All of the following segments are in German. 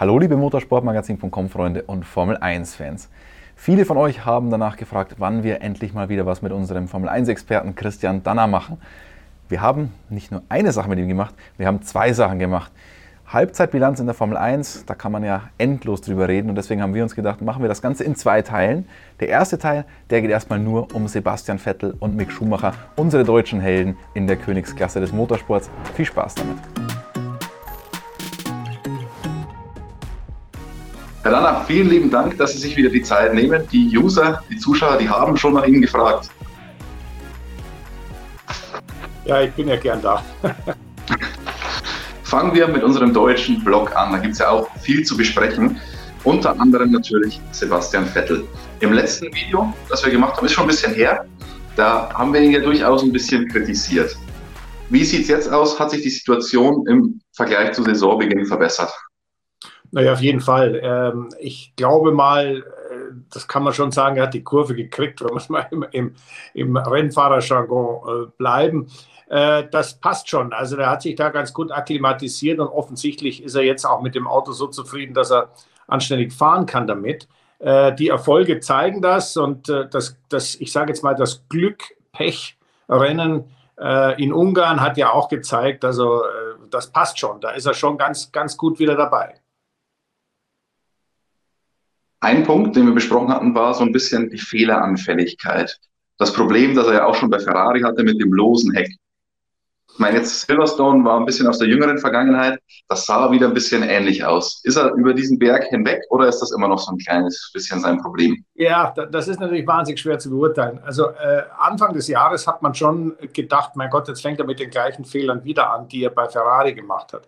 Hallo liebe Motorsportmagazin.com Freunde und Formel 1 Fans. Viele von euch haben danach gefragt, wann wir endlich mal wieder was mit unserem Formel 1 Experten Christian Danner machen. Wir haben nicht nur eine Sache mit ihm gemacht, wir haben zwei Sachen gemacht. Halbzeitbilanz in der Formel 1, da kann man ja endlos drüber reden und deswegen haben wir uns gedacht, machen wir das Ganze in zwei Teilen. Der erste Teil, der geht erstmal nur um Sebastian Vettel und Mick Schumacher, unsere deutschen Helden in der Königsklasse des Motorsports. Viel Spaß damit. Herr Danner, vielen lieben Dank, dass Sie sich wieder die Zeit nehmen. Die User, die Zuschauer, die haben schon nach Ihnen gefragt. Ja, ich bin ja gern da. Fangen wir mit unserem deutschen Blog an. Da gibt es ja auch viel zu besprechen. Unter anderem natürlich Sebastian Vettel. Im letzten Video, das wir gemacht haben, ist schon ein bisschen her. Da haben wir ihn ja durchaus ein bisschen kritisiert. Wie sieht es jetzt aus? Hat sich die Situation im Vergleich zu Saisonbeginn verbessert? Naja, auf jeden Fall. Ähm, ich glaube mal, äh, das kann man schon sagen, er hat die Kurve gekriegt, wenn wir mal im, im, im Rennfahrerjargon äh, bleiben. Äh, das passt schon. Also der hat sich da ganz gut akklimatisiert und offensichtlich ist er jetzt auch mit dem Auto so zufrieden, dass er anständig fahren kann damit. Die Erfolge zeigen das und das, das ich sage jetzt mal, das Glück-Pech-Rennen in Ungarn hat ja auch gezeigt, also das passt schon. Da ist er schon ganz, ganz gut wieder dabei. Ein Punkt, den wir besprochen hatten, war so ein bisschen die Fehleranfälligkeit. Das Problem, das er ja auch schon bei Ferrari hatte mit dem losen Heck. Ich meine, jetzt Silverstone war ein bisschen aus der jüngeren Vergangenheit. Das sah wieder ein bisschen ähnlich aus. Ist er über diesen Berg hinweg oder ist das immer noch so ein kleines bisschen sein Problem? Ja, das ist natürlich wahnsinnig schwer zu beurteilen. Also äh, Anfang des Jahres hat man schon gedacht, mein Gott, jetzt fängt er mit den gleichen Fehlern wieder an, die er bei Ferrari gemacht hat.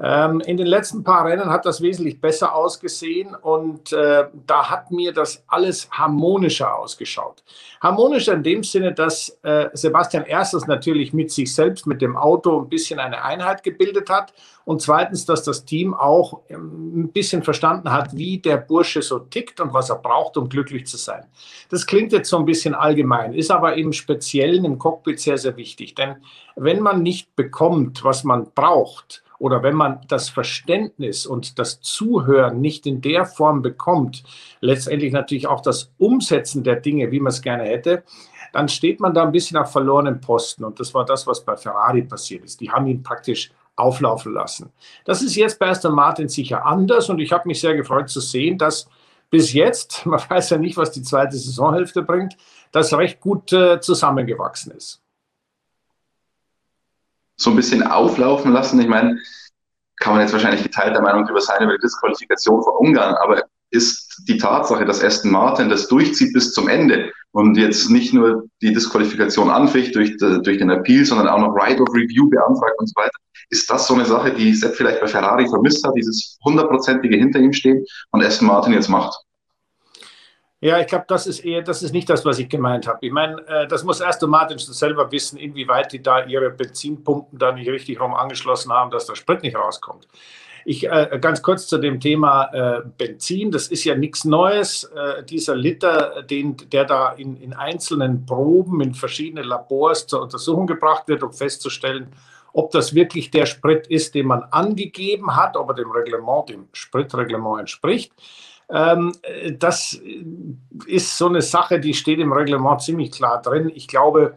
Ähm, in den letzten paar Rennen hat das wesentlich besser ausgesehen und äh, da hat mir das alles harmonischer ausgeschaut. Harmonischer in dem Sinne, dass äh, Sebastian erstens natürlich mit sich selbst, mit dem Auto ein bisschen eine Einheit gebildet hat und zweitens, dass das Team auch ähm, ein bisschen verstanden hat, wie der Bursche so tickt und was er braucht, um glücklich zu sein. Das klingt jetzt so ein bisschen allgemein, ist aber im Speziellen im Cockpit sehr, sehr wichtig, denn wenn man nicht bekommt, was man braucht, oder wenn man das Verständnis und das Zuhören nicht in der Form bekommt, letztendlich natürlich auch das Umsetzen der Dinge, wie man es gerne hätte, dann steht man da ein bisschen auf verlorenen Posten. Und das war das, was bei Ferrari passiert ist. Die haben ihn praktisch auflaufen lassen. Das ist jetzt bei Aston Martin sicher anders und ich habe mich sehr gefreut zu sehen, dass bis jetzt, man weiß ja nicht, was die zweite Saisonhälfte bringt, das recht gut äh, zusammengewachsen ist so ein bisschen auflaufen lassen. Ich meine, kann man jetzt wahrscheinlich geteilter Meinung darüber sein über die Disqualifikation von Ungarn, aber ist die Tatsache, dass Aston Martin das durchzieht bis zum Ende und jetzt nicht nur die Disqualifikation anficht durch, durch den Appeal, sondern auch noch Right of Review beantragt und so weiter, ist das so eine Sache, die Sepp vielleicht bei Ferrari vermisst hat, dieses hundertprozentige hinter ihm stehen und Aston Martin jetzt macht? Ja, ich glaube, das ist eher, das ist nicht das, was ich gemeint habe. Ich meine, äh, das muss erst Martin selber wissen, inwieweit die da ihre Benzinpumpen da nicht richtig rum angeschlossen haben, dass der Sprit nicht rauskommt. Ich äh, ganz kurz zu dem Thema äh, Benzin. Das ist ja nichts Neues. Äh, dieser Liter, den, der da in, in einzelnen Proben in verschiedene Labors zur Untersuchung gebracht wird, um festzustellen, ob das wirklich der Sprit ist, den man angegeben hat, ob er dem Reglement, dem Spritreglement entspricht. Ähm, das ist so eine Sache, die steht im Reglement ziemlich klar drin. Ich glaube,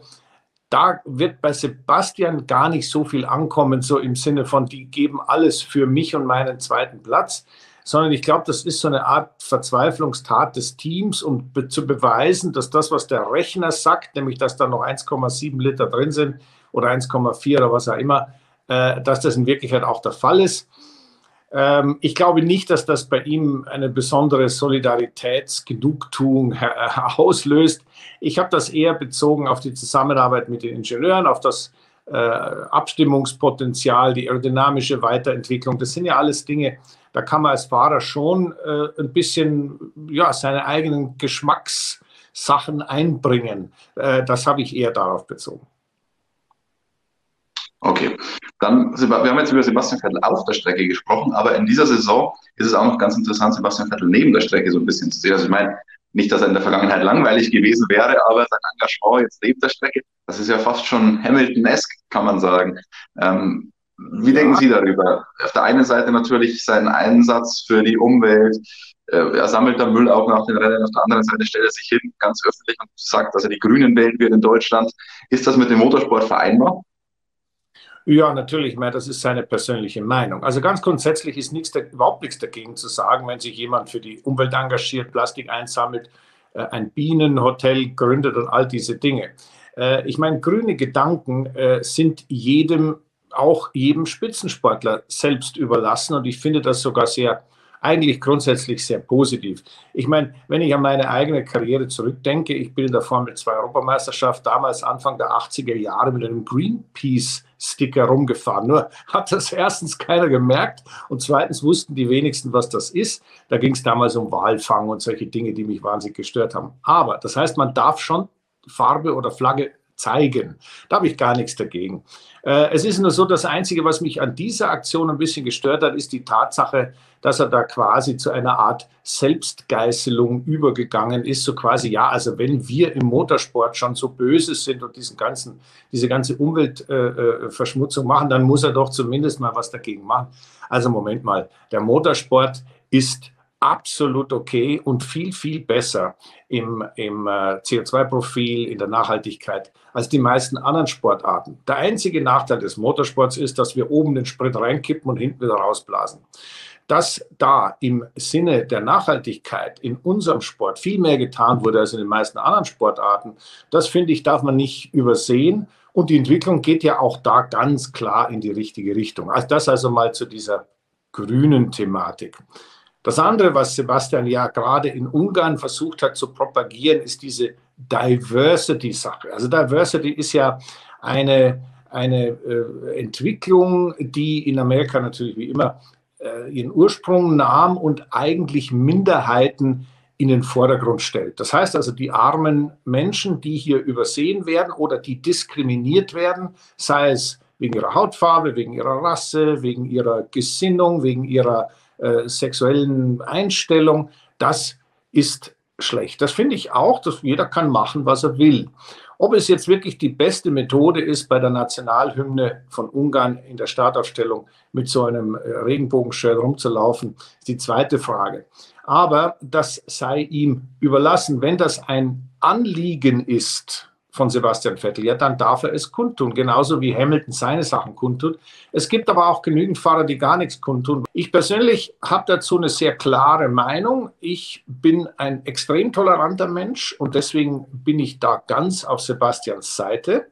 da wird bei Sebastian gar nicht so viel ankommen, so im Sinne von, die geben alles für mich und meinen zweiten Platz, sondern ich glaube, das ist so eine Art Verzweiflungstat des Teams, um be zu beweisen, dass das, was der Rechner sagt, nämlich dass da noch 1,7 Liter drin sind oder 1,4 oder was auch immer, äh, dass das in Wirklichkeit auch der Fall ist. Ähm, ich glaube nicht, dass das bei ihm eine besondere Solidaritätsgenugtuung auslöst. Ich habe das eher bezogen auf die Zusammenarbeit mit den Ingenieuren, auf das äh, Abstimmungspotenzial, die aerodynamische Weiterentwicklung. Das sind ja alles Dinge, da kann man als Fahrer schon äh, ein bisschen ja, seine eigenen Geschmackssachen einbringen. Äh, das habe ich eher darauf bezogen. Okay, dann, wir haben jetzt über Sebastian Vettel auf der Strecke gesprochen, aber in dieser Saison ist es auch noch ganz interessant, Sebastian Vettel neben der Strecke so ein bisschen zu sehen. Also ich meine, nicht, dass er in der Vergangenheit langweilig gewesen wäre, aber sein Engagement jetzt neben der Strecke, das ist ja fast schon Hamilton-esque, kann man sagen. Ähm, Wie ja. denken Sie darüber? Auf der einen Seite natürlich seinen Einsatz für die Umwelt. Äh, er sammelt da Müll auch nach den Rennen. Auf der anderen Seite stellt er sich hin, ganz öffentlich, und sagt, dass er die Grünen wählen wird in Deutschland. Ist das mit dem Motorsport vereinbar? Ja, natürlich, ich meine, das ist seine persönliche Meinung. Also ganz grundsätzlich ist nichts, überhaupt nichts dagegen zu sagen, wenn sich jemand für die Umwelt engagiert, Plastik einsammelt, äh, ein Bienenhotel gründet und all diese Dinge. Äh, ich meine, grüne Gedanken äh, sind jedem, auch jedem Spitzensportler selbst überlassen und ich finde das sogar sehr eigentlich grundsätzlich sehr positiv. Ich meine, wenn ich an meine eigene Karriere zurückdenke, ich bin in der Formel 2 Europameisterschaft damals Anfang der 80er Jahre mit einem Greenpeace-Sticker rumgefahren. Nur hat das erstens keiner gemerkt und zweitens wussten die wenigsten, was das ist. Da ging es damals um Walfang und solche Dinge, die mich wahnsinnig gestört haben. Aber das heißt, man darf schon Farbe oder Flagge zeigen. Da habe ich gar nichts dagegen. Äh, es ist nur so, das Einzige, was mich an dieser Aktion ein bisschen gestört hat, ist die Tatsache, dass er da quasi zu einer Art Selbstgeißelung übergegangen ist. So quasi, ja, also wenn wir im Motorsport schon so böse sind und diesen ganzen, diese ganze Umweltverschmutzung äh, machen, dann muss er doch zumindest mal was dagegen machen. Also Moment mal, der Motorsport ist absolut okay und viel, viel besser im, im äh, CO2-Profil, in der Nachhaltigkeit als die meisten anderen Sportarten. Der einzige Nachteil des Motorsports ist, dass wir oben den Sprit reinkippen und hinten wieder rausblasen. Dass da im Sinne der Nachhaltigkeit in unserem Sport viel mehr getan wurde als in den meisten anderen Sportarten, das finde ich, darf man nicht übersehen. Und die Entwicklung geht ja auch da ganz klar in die richtige Richtung. Also das also mal zu dieser grünen Thematik. Das andere, was Sebastian ja gerade in Ungarn versucht hat zu propagieren, ist diese Diversity-Sache. Also Diversity ist ja eine, eine äh, Entwicklung, die in Amerika natürlich wie immer äh, ihren Ursprung nahm und eigentlich Minderheiten in den Vordergrund stellt. Das heißt also, die armen Menschen, die hier übersehen werden oder die diskriminiert werden, sei es wegen ihrer Hautfarbe, wegen ihrer Rasse, wegen ihrer Gesinnung, wegen ihrer äh, sexuellen Einstellung, das ist schlecht. Das finde ich auch, dass jeder kann machen, was er will. Ob es jetzt wirklich die beste Methode ist, bei der Nationalhymne von Ungarn in der Startaufstellung mit so einem äh, Regenbogenshirt rumzulaufen, ist die zweite Frage. Aber das sei ihm überlassen. Wenn das ein Anliegen ist, von Sebastian Vettel, ja, dann darf er es kundtun, genauso wie Hamilton seine Sachen kundtut. Es gibt aber auch genügend Fahrer, die gar nichts kundtun. Ich persönlich habe dazu eine sehr klare Meinung. Ich bin ein extrem toleranter Mensch und deswegen bin ich da ganz auf Sebastians Seite.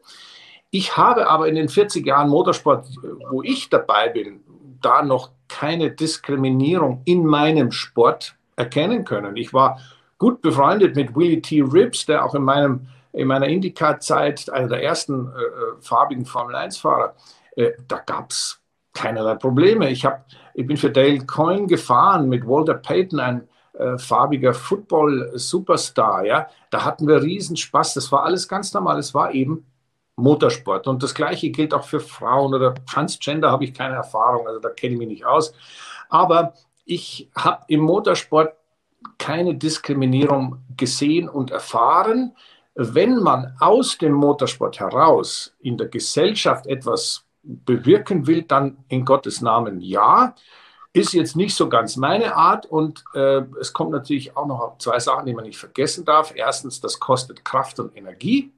Ich habe aber in den 40 Jahren Motorsport, wo ich dabei bin, da noch keine Diskriminierung in meinem Sport erkennen können. Ich war gut befreundet mit Willie T. Ribbs, der auch in meinem in meiner Indycar-Zeit, einer der ersten äh, äh farbigen Formel-1-Fahrer, äh, da gab es keinerlei Probleme. Ich, hab, ich bin für Dale Coyne gefahren mit Walter Payton, ein äh, farbiger Football-Superstar. Ja? Da hatten wir riesen Spaß. Das war alles ganz normal. Es war eben Motorsport. Und das Gleiche gilt auch für Frauen oder Transgender habe ich keine Erfahrung, also da kenne ich mich nicht aus. Aber ich habe im Motorsport keine Diskriminierung gesehen und erfahren wenn man aus dem Motorsport heraus in der Gesellschaft etwas bewirken will, dann in Gottes Namen ja. Ist jetzt nicht so ganz meine Art und äh, es kommt natürlich auch noch zwei Sachen, die man nicht vergessen darf. Erstens, das kostet Kraft und Energie.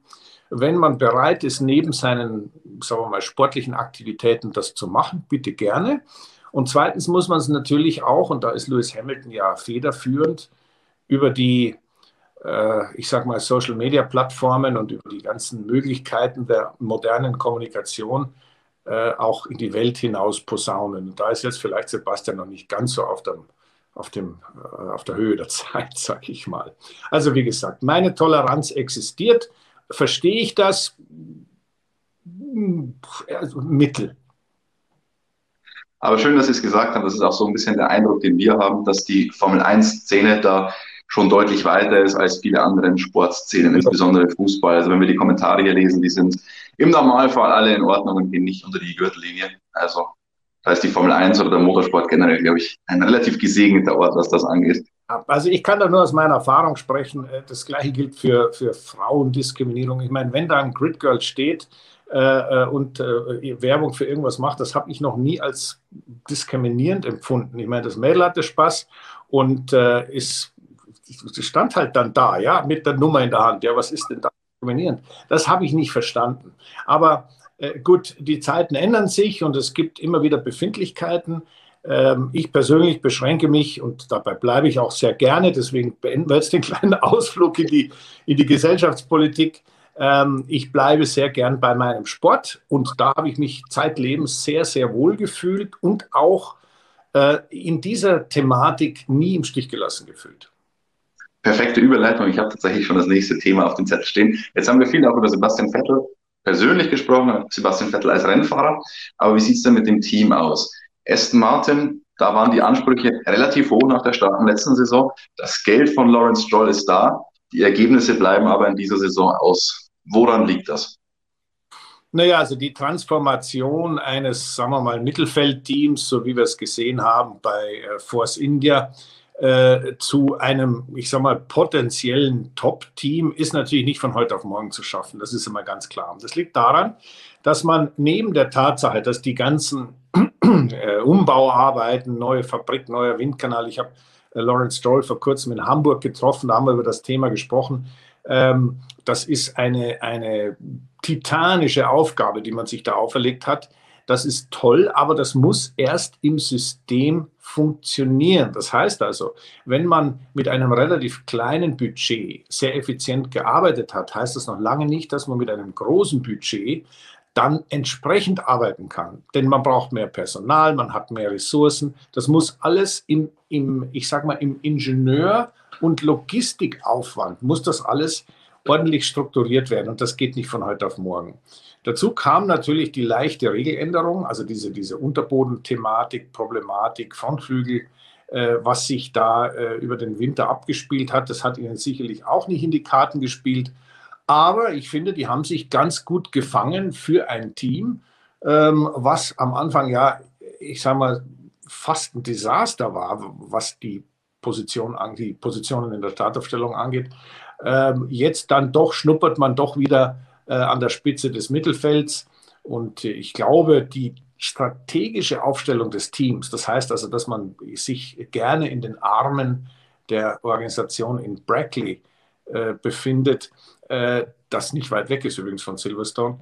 Wenn man bereit ist, neben seinen, sagen wir mal, sportlichen Aktivitäten das zu machen, bitte gerne. Und zweitens muss man es natürlich auch, und da ist Lewis Hamilton ja federführend, über die ich sage mal, Social-Media-Plattformen und über die ganzen Möglichkeiten der modernen Kommunikation äh, auch in die Welt hinaus posaunen. Und da ist jetzt vielleicht Sebastian noch nicht ganz so auf, dem, auf, dem, äh, auf der Höhe der Zeit, sage ich mal. Also wie gesagt, meine Toleranz existiert. Verstehe ich das? Also, Mittel. Aber schön, dass Sie es gesagt haben. Das ist auch so ein bisschen der Eindruck, den wir haben, dass die Formel 1-Szene da schon deutlich weiter ist als viele andere Sportszenen, insbesondere Fußball. Also wenn wir die Kommentare hier lesen, die sind im Normalfall alle in Ordnung und gehen nicht unter die Gürtellinie. Also da ist die Formel 1 oder der Motorsport generell, glaube ich, ein relativ gesegneter Ort, was das angeht. Also ich kann da nur aus meiner Erfahrung sprechen. Das gleiche gilt für, für Frauendiskriminierung. Ich meine, wenn da ein Grid Girl steht, äh, äh und äh, Werbung für irgendwas macht, das habe ich noch nie als diskriminierend empfunden. Ich meine, das Mädel hatte Spaß und äh, ist, stand halt dann da, ja, mit der Nummer in der Hand. Ja, was ist denn da diskriminierend? Das habe ich nicht verstanden. Aber äh, gut, die Zeiten ändern sich und es gibt immer wieder Befindlichkeiten. Ähm, ich persönlich beschränke mich und dabei bleibe ich auch sehr gerne, deswegen beenden wir jetzt den kleinen Ausflug in die, in die Gesellschaftspolitik. Ähm, ich bleibe sehr gern bei meinem Sport und da habe ich mich zeitlebens sehr, sehr wohl gefühlt und auch äh, in dieser Thematik nie im Stich gelassen gefühlt. Perfekte Überleitung. Ich habe tatsächlich schon das nächste Thema auf dem Zettel stehen. Jetzt haben wir viel auch über Sebastian Vettel persönlich gesprochen, Sebastian Vettel als Rennfahrer. Aber wie sieht es denn mit dem Team aus? Aston Martin, da waren die Ansprüche relativ hoch nach der starken letzten Saison. Das Geld von Lawrence Stroll ist da. Die Ergebnisse bleiben aber in dieser Saison aus. Woran liegt das? Naja, also die Transformation eines, sagen wir mal, Mittelfeldteams, so wie wir es gesehen haben bei äh, Force India, äh, zu einem, ich sag mal, potenziellen Top-Team ist natürlich nicht von heute auf morgen zu schaffen. Das ist immer ganz klar. Und das liegt daran, dass man neben der Tatsache, dass die ganzen äh, Umbauarbeiten, neue Fabrik, neuer Windkanal, ich habe äh, Lawrence Stroll vor kurzem in Hamburg getroffen, da haben wir über das Thema gesprochen. Ähm, das ist eine, eine titanische Aufgabe, die man sich da auferlegt hat. Das ist toll, aber das muss erst im System funktionieren. Das heißt also, wenn man mit einem relativ kleinen Budget sehr effizient gearbeitet hat, heißt das noch lange nicht, dass man mit einem großen Budget dann entsprechend arbeiten kann. Denn man braucht mehr Personal, man hat mehr Ressourcen. Das muss alles im, im ich sag mal, im Ingenieur- und Logistikaufwand, muss das alles ordentlich strukturiert werden. Und das geht nicht von heute auf morgen. Dazu kam natürlich die leichte Regeländerung, also diese, diese Unterbodenthematik, Problematik, Frontflügel, äh, was sich da äh, über den Winter abgespielt hat. Das hat ihnen sicherlich auch nicht in die Karten gespielt. Aber ich finde, die haben sich ganz gut gefangen für ein Team, ähm, was am Anfang ja, ich sage mal, fast ein Desaster war, was die, Position, die Positionen in der Startaufstellung angeht. Ähm, jetzt dann doch schnuppert man doch wieder an der Spitze des Mittelfelds. Und ich glaube, die strategische Aufstellung des Teams, das heißt also, dass man sich gerne in den Armen der Organisation in Brackley äh, befindet, äh, das nicht weit weg ist übrigens von Silverstone,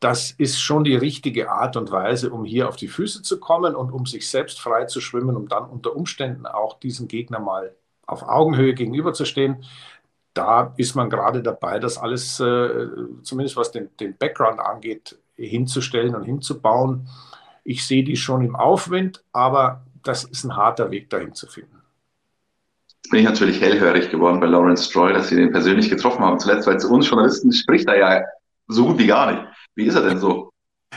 das ist schon die richtige Art und Weise, um hier auf die Füße zu kommen und um sich selbst frei zu schwimmen, um dann unter Umständen auch diesem Gegner mal auf Augenhöhe gegenüberzustehen da ist man gerade dabei, das alles, äh, zumindest was den, den Background angeht, hinzustellen und hinzubauen. Ich sehe die schon im Aufwind, aber das ist ein harter Weg dahin zu finden. Jetzt bin ich natürlich hellhörig geworden bei Lawrence Stroll, dass Sie den persönlich getroffen haben zuletzt, weil zu uns Journalisten spricht er ja so gut wie gar nicht. Wie ist er denn so?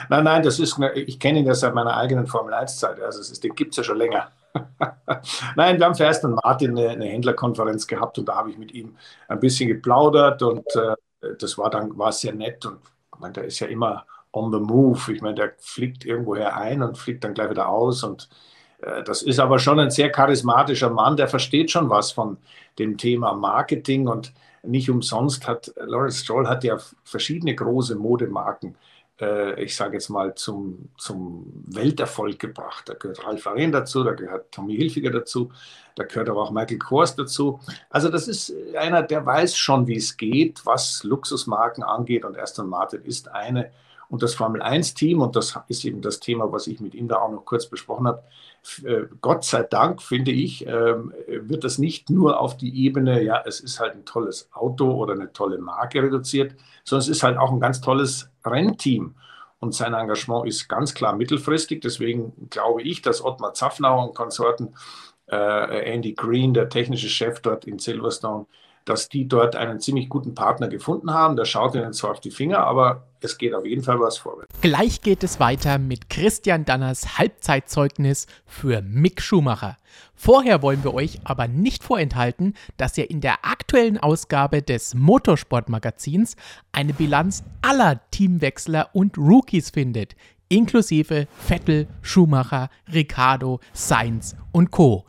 Nein, nein, das ist, ich kenne ihn ja seit meiner eigenen Formel-1-Zeit. Also ist, den gibt es ja schon länger. Nein, wir haben für Aston Martin eine, eine, Händlerkonferenz gehabt und da habe ich mit ihm ein bisschen geplaudert und äh, das war dann war sehr nett und ich meine, der ist ja immer on the move. Ich meine, der fliegt irgendwoher ein und fliegt dann gleich wieder aus und äh, das ist aber schon ein sehr charismatischer Mann, der versteht schon was von dem Thema Marketing und nicht umsonst hat Lawrence Stroll hat ja verschiedene große Modemarken äh, ich sage jetzt mal, zum, zum Welterfolg gebracht. Da gehört Ralf Arén dazu, da gehört Tommy Hilfiger dazu, da gehört aber auch Michael Kors dazu. Also das ist einer, der weiß schon, wie es geht, was Luxusmarken angeht und Aston Martin ist eine. Und das Formel 1-Team, und das ist eben das Thema, was ich mit ihm da auch noch kurz besprochen habe, Gott sei Dank, finde ich, ähm, wird das nicht nur auf die Ebene, ja, es ist halt ein tolles Auto oder eine tolle Marke reduziert, sondern es ist halt auch ein ganz tolles Rennteam. Und sein Engagement ist ganz klar mittelfristig. Deswegen glaube ich, dass Ottmar Zaffnauer und Konsorten, äh, Andy Green, der technische Chef dort in Silverstone, dass die dort einen ziemlich guten Partner gefunden haben. Der schaut ihnen zwar auf die Finger, aber es geht auf jeden Fall was vorwärts. Gleich geht es weiter mit Christian Danners Halbzeitzeugnis für Mick Schumacher. Vorher wollen wir euch aber nicht vorenthalten, dass ihr in der aktuellen Ausgabe des Motorsportmagazins eine Bilanz aller Teamwechsler und Rookies findet, inklusive Vettel, Schumacher, Ricardo, Sainz und Co.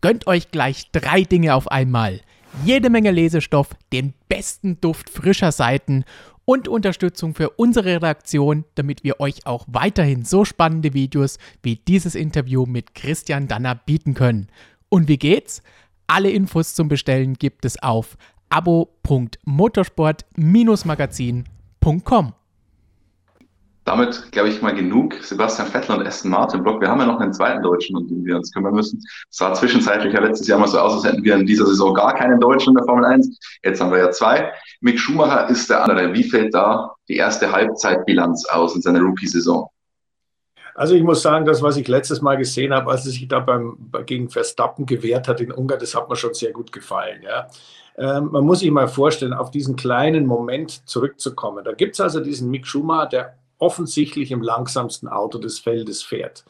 Gönnt euch gleich drei Dinge auf einmal jede Menge Lesestoff, den besten Duft frischer Seiten und Unterstützung für unsere Redaktion, damit wir euch auch weiterhin so spannende Videos wie dieses Interview mit Christian Danner bieten können. Und wie geht's? Alle Infos zum Bestellen gibt es auf abo.motorsport-magazin.com. Damit, glaube ich, mal genug. Sebastian Vettel und Aston Martin Block. Wir haben ja noch einen zweiten Deutschen, um den wir uns kümmern müssen. Es sah zwischenzeitlich ja letztes Jahr mal so aus, als hätten wir in dieser Saison gar keinen Deutschen in der Formel 1. Jetzt haben wir ja zwei. Mick Schumacher ist der andere. Wie fällt da die erste Halbzeitbilanz aus in seiner Rookie-Saison? Also ich muss sagen, das, was ich letztes Mal gesehen habe, als er sich da beim, gegen Verstappen gewehrt hat in Ungarn, das hat mir schon sehr gut gefallen. Ja. Ähm, man muss sich mal vorstellen, auf diesen kleinen Moment zurückzukommen. Da gibt es also diesen Mick Schumacher, der offensichtlich im langsamsten Auto des Feldes fährt.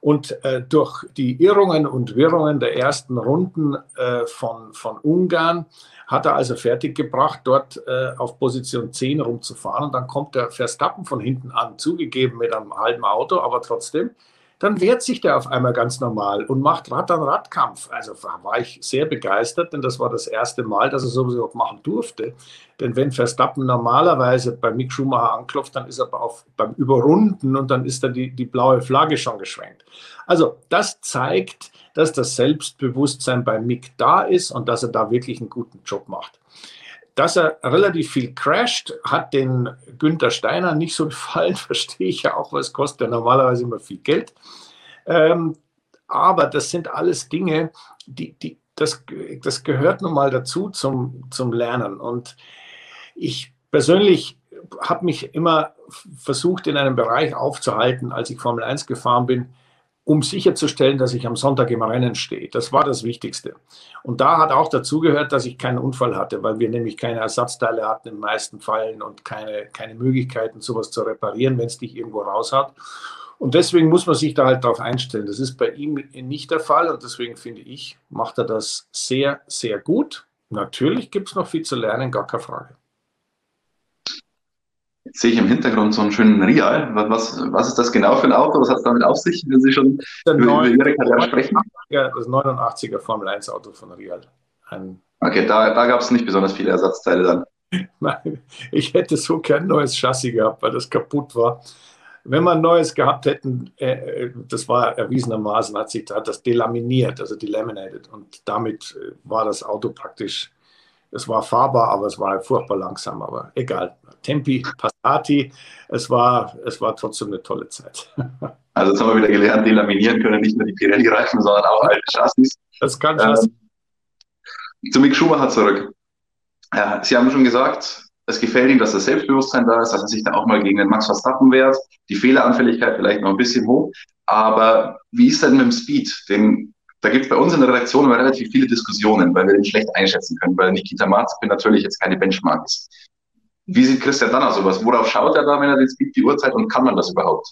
Und äh, durch die Irrungen und Wirrungen der ersten Runden äh, von, von Ungarn hat er also fertiggebracht, dort äh, auf Position 10 rumzufahren. Und dann kommt der Verstappen von hinten an, zugegeben mit einem halben Auto, aber trotzdem dann wehrt sich der auf einmal ganz normal und macht Rad an Radkampf. Also war ich sehr begeistert, denn das war das erste Mal, dass er sowieso machen durfte. Denn wenn Verstappen normalerweise bei Mick Schumacher anklopft, dann ist er auf, beim Überrunden und dann ist da die, die blaue Flagge schon geschwenkt. Also das zeigt, dass das Selbstbewusstsein bei Mick da ist und dass er da wirklich einen guten Job macht. Dass er relativ viel crasht, hat den Günther Steiner nicht so gefallen, verstehe ich ja auch, was kostet ja normalerweise immer viel Geld. Ähm, aber das sind alles Dinge, die, die, das, das gehört nun mal dazu zum, zum Lernen. Und ich persönlich habe mich immer versucht, in einem Bereich aufzuhalten, als ich Formel 1 gefahren bin, um sicherzustellen, dass ich am Sonntag im Rennen stehe. Das war das Wichtigste. Und da hat auch dazugehört, dass ich keinen Unfall hatte, weil wir nämlich keine Ersatzteile hatten in meisten Fällen und keine, keine Möglichkeiten, sowas zu reparieren, wenn es dich irgendwo raushaut. Und deswegen muss man sich da halt darauf einstellen. Das ist bei ihm nicht der Fall und deswegen finde ich, macht er das sehr, sehr gut. Natürlich gibt es noch viel zu lernen, gar keine Frage. Jetzt sehe ich im Hintergrund so einen schönen Real. Was, was ist das genau für ein Auto? Was hat es damit auf sich, wenn Sie schon über, über Ihre Karriere sprechen? Das 89er Formel 1 Auto von Real. Ein okay, da, da gab es nicht besonders viele Ersatzteile dann. Nein, ich hätte so kein neues Chassis gehabt, weil das kaputt war. Wenn wir ein neues gehabt hätten, äh, das war erwiesenermaßen, hat sich hat das delaminiert, also delaminated. Und damit äh, war das Auto praktisch es war fahrbar, aber es war furchtbar langsam. Aber egal. Tempi, Passati, es war, es war trotzdem eine tolle Zeit. Also jetzt haben wir wieder gelernt, delaminieren können nicht nur die Pirelli-Reifen, sondern auch alte Chassis. Das kann Chassis. Ähm, zu Mick Schumacher zurück. Ja, Sie haben schon gesagt, es gefällt ihm, dass das Selbstbewusstsein da ist, dass er sich da auch mal gegen den Max Verstappen wehrt. Die Fehleranfälligkeit vielleicht noch ein bisschen hoch. Aber wie ist denn mit dem Speed? Den da gibt es bei uns in der Redaktion immer relativ viele Diskussionen, weil wir den schlecht einschätzen können, weil Nikita Mazepin natürlich jetzt keine Benchmark ist. Wie sieht Christian Danner sowas? Worauf schaut er da, wenn er den Speed die Uhrzeit und kann man das überhaupt?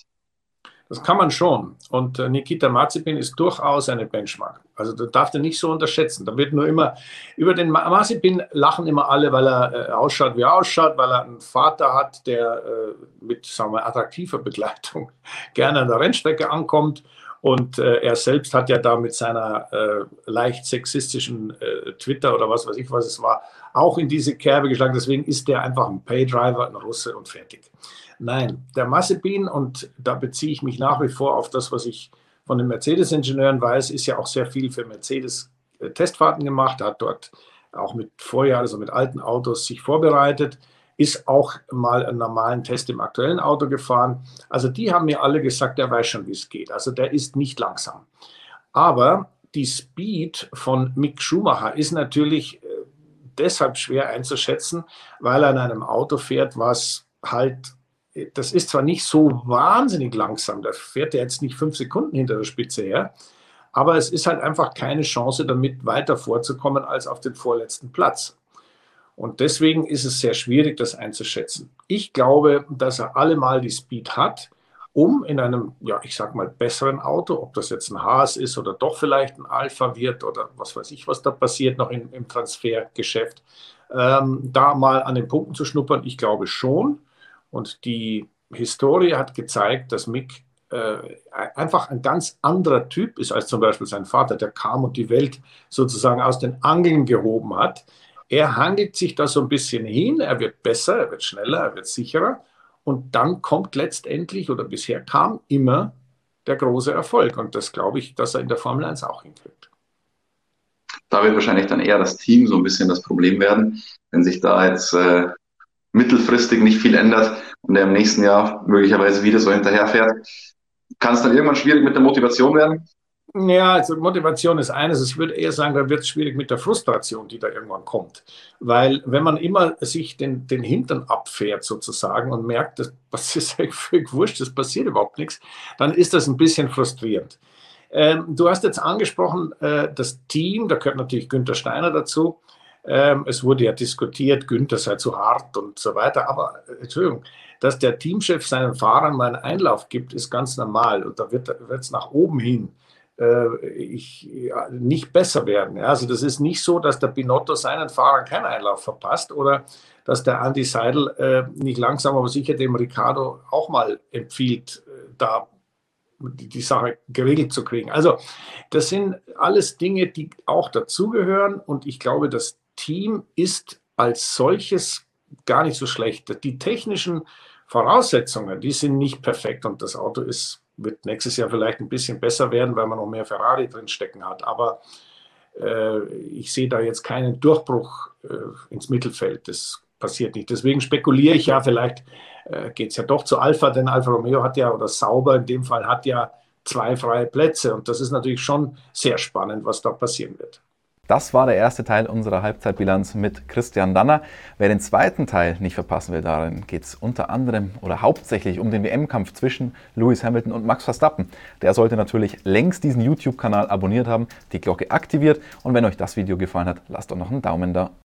Das kann man schon. Und äh, Nikita Mazepin ist durchaus eine Benchmark. Also da darf er nicht so unterschätzen. Da wird nur immer, über den Mazepin lachen immer alle, weil er äh, ausschaut, wie er ausschaut, weil er einen Vater hat, der äh, mit, sagen wir, attraktiver Begleitung gerne an der Rennstrecke ankommt und äh, er selbst hat ja da mit seiner äh, leicht sexistischen äh, Twitter oder was weiß ich, was es war, auch in diese Kerbe geschlagen. Deswegen ist der einfach ein Paydriver, ein Russe und fertig. Nein, der Massebin, und da beziehe ich mich nach wie vor auf das, was ich von den Mercedes-Ingenieuren weiß, ist ja auch sehr viel für Mercedes äh, Testfahrten gemacht, hat dort auch mit Vorjahr, also mit alten Autos sich vorbereitet ist auch mal einen normalen Test im aktuellen Auto gefahren. Also die haben mir alle gesagt, der weiß schon, wie es geht. Also der ist nicht langsam. Aber die Speed von Mick Schumacher ist natürlich äh, deshalb schwer einzuschätzen, weil er in einem Auto fährt, was halt, das ist zwar nicht so wahnsinnig langsam, da fährt er jetzt nicht fünf Sekunden hinter der Spitze her, aber es ist halt einfach keine Chance, damit weiter vorzukommen als auf den vorletzten Platz. Und deswegen ist es sehr schwierig, das einzuschätzen. Ich glaube, dass er allemal die Speed hat, um in einem, ja, ich sag mal, besseren Auto, ob das jetzt ein Haas ist oder doch vielleicht ein Alpha wird oder was weiß ich, was da passiert noch in, im Transfergeschäft, ähm, da mal an den Punkten zu schnuppern. Ich glaube schon. Und die Historie hat gezeigt, dass Mick äh, einfach ein ganz anderer Typ ist als zum Beispiel sein Vater, der kam und die Welt sozusagen aus den Angeln gehoben hat. Er handelt sich da so ein bisschen hin, er wird besser, er wird schneller, er wird sicherer. Und dann kommt letztendlich, oder bisher kam immer der große Erfolg. Und das glaube ich, dass er in der Formel 1 auch hinkriegt. Da wird wahrscheinlich dann eher das Team so ein bisschen das Problem werden, wenn sich da jetzt äh, mittelfristig nicht viel ändert und er im nächsten Jahr möglicherweise wieder so hinterherfährt. Kann es dann irgendwann schwierig mit der Motivation werden? Ja, also Motivation ist eines. Ich würde eher sagen, da wird es schwierig mit der Frustration, die da irgendwann kommt. Weil wenn man immer sich den, den Hintern abfährt sozusagen und merkt, das ist eigentlich völlig wurscht, das passiert überhaupt nichts, dann ist das ein bisschen frustrierend. Ähm, du hast jetzt angesprochen, äh, das Team, da gehört natürlich Günther Steiner dazu. Ähm, es wurde ja diskutiert, Günther sei zu hart und so weiter. Aber äh, Entschuldigung, dass der Teamchef seinen Fahrern mal einen Einlauf gibt, ist ganz normal. Und da wird es nach oben hin ich, ja, nicht besser werden. Ja, also das ist nicht so, dass der Binotto seinen Fahrern keinen Einlauf verpasst oder dass der Andy Seidel äh, nicht langsam, aber sicher dem Ricardo auch mal empfiehlt, äh, da die, die Sache geregelt zu kriegen. Also das sind alles Dinge, die auch dazugehören und ich glaube, das Team ist als solches gar nicht so schlecht. Die technischen Voraussetzungen, die sind nicht perfekt und das Auto ist wird nächstes Jahr vielleicht ein bisschen besser werden, weil man noch mehr Ferrari drin stecken hat. Aber äh, ich sehe da jetzt keinen Durchbruch äh, ins Mittelfeld. Das passiert nicht. Deswegen spekuliere ich ja, vielleicht äh, geht es ja doch zu Alpha, denn Alfa Romeo hat ja, oder Sauber in dem Fall, hat ja zwei freie Plätze. Und das ist natürlich schon sehr spannend, was da passieren wird. Das war der erste Teil unserer Halbzeitbilanz mit Christian Danner. Wer den zweiten Teil nicht verpassen will, darin geht es unter anderem oder hauptsächlich um den WM-Kampf zwischen Lewis Hamilton und Max Verstappen. Der sollte natürlich längst diesen YouTube-Kanal abonniert haben, die Glocke aktiviert und wenn euch das Video gefallen hat, lasst doch noch einen Daumen da.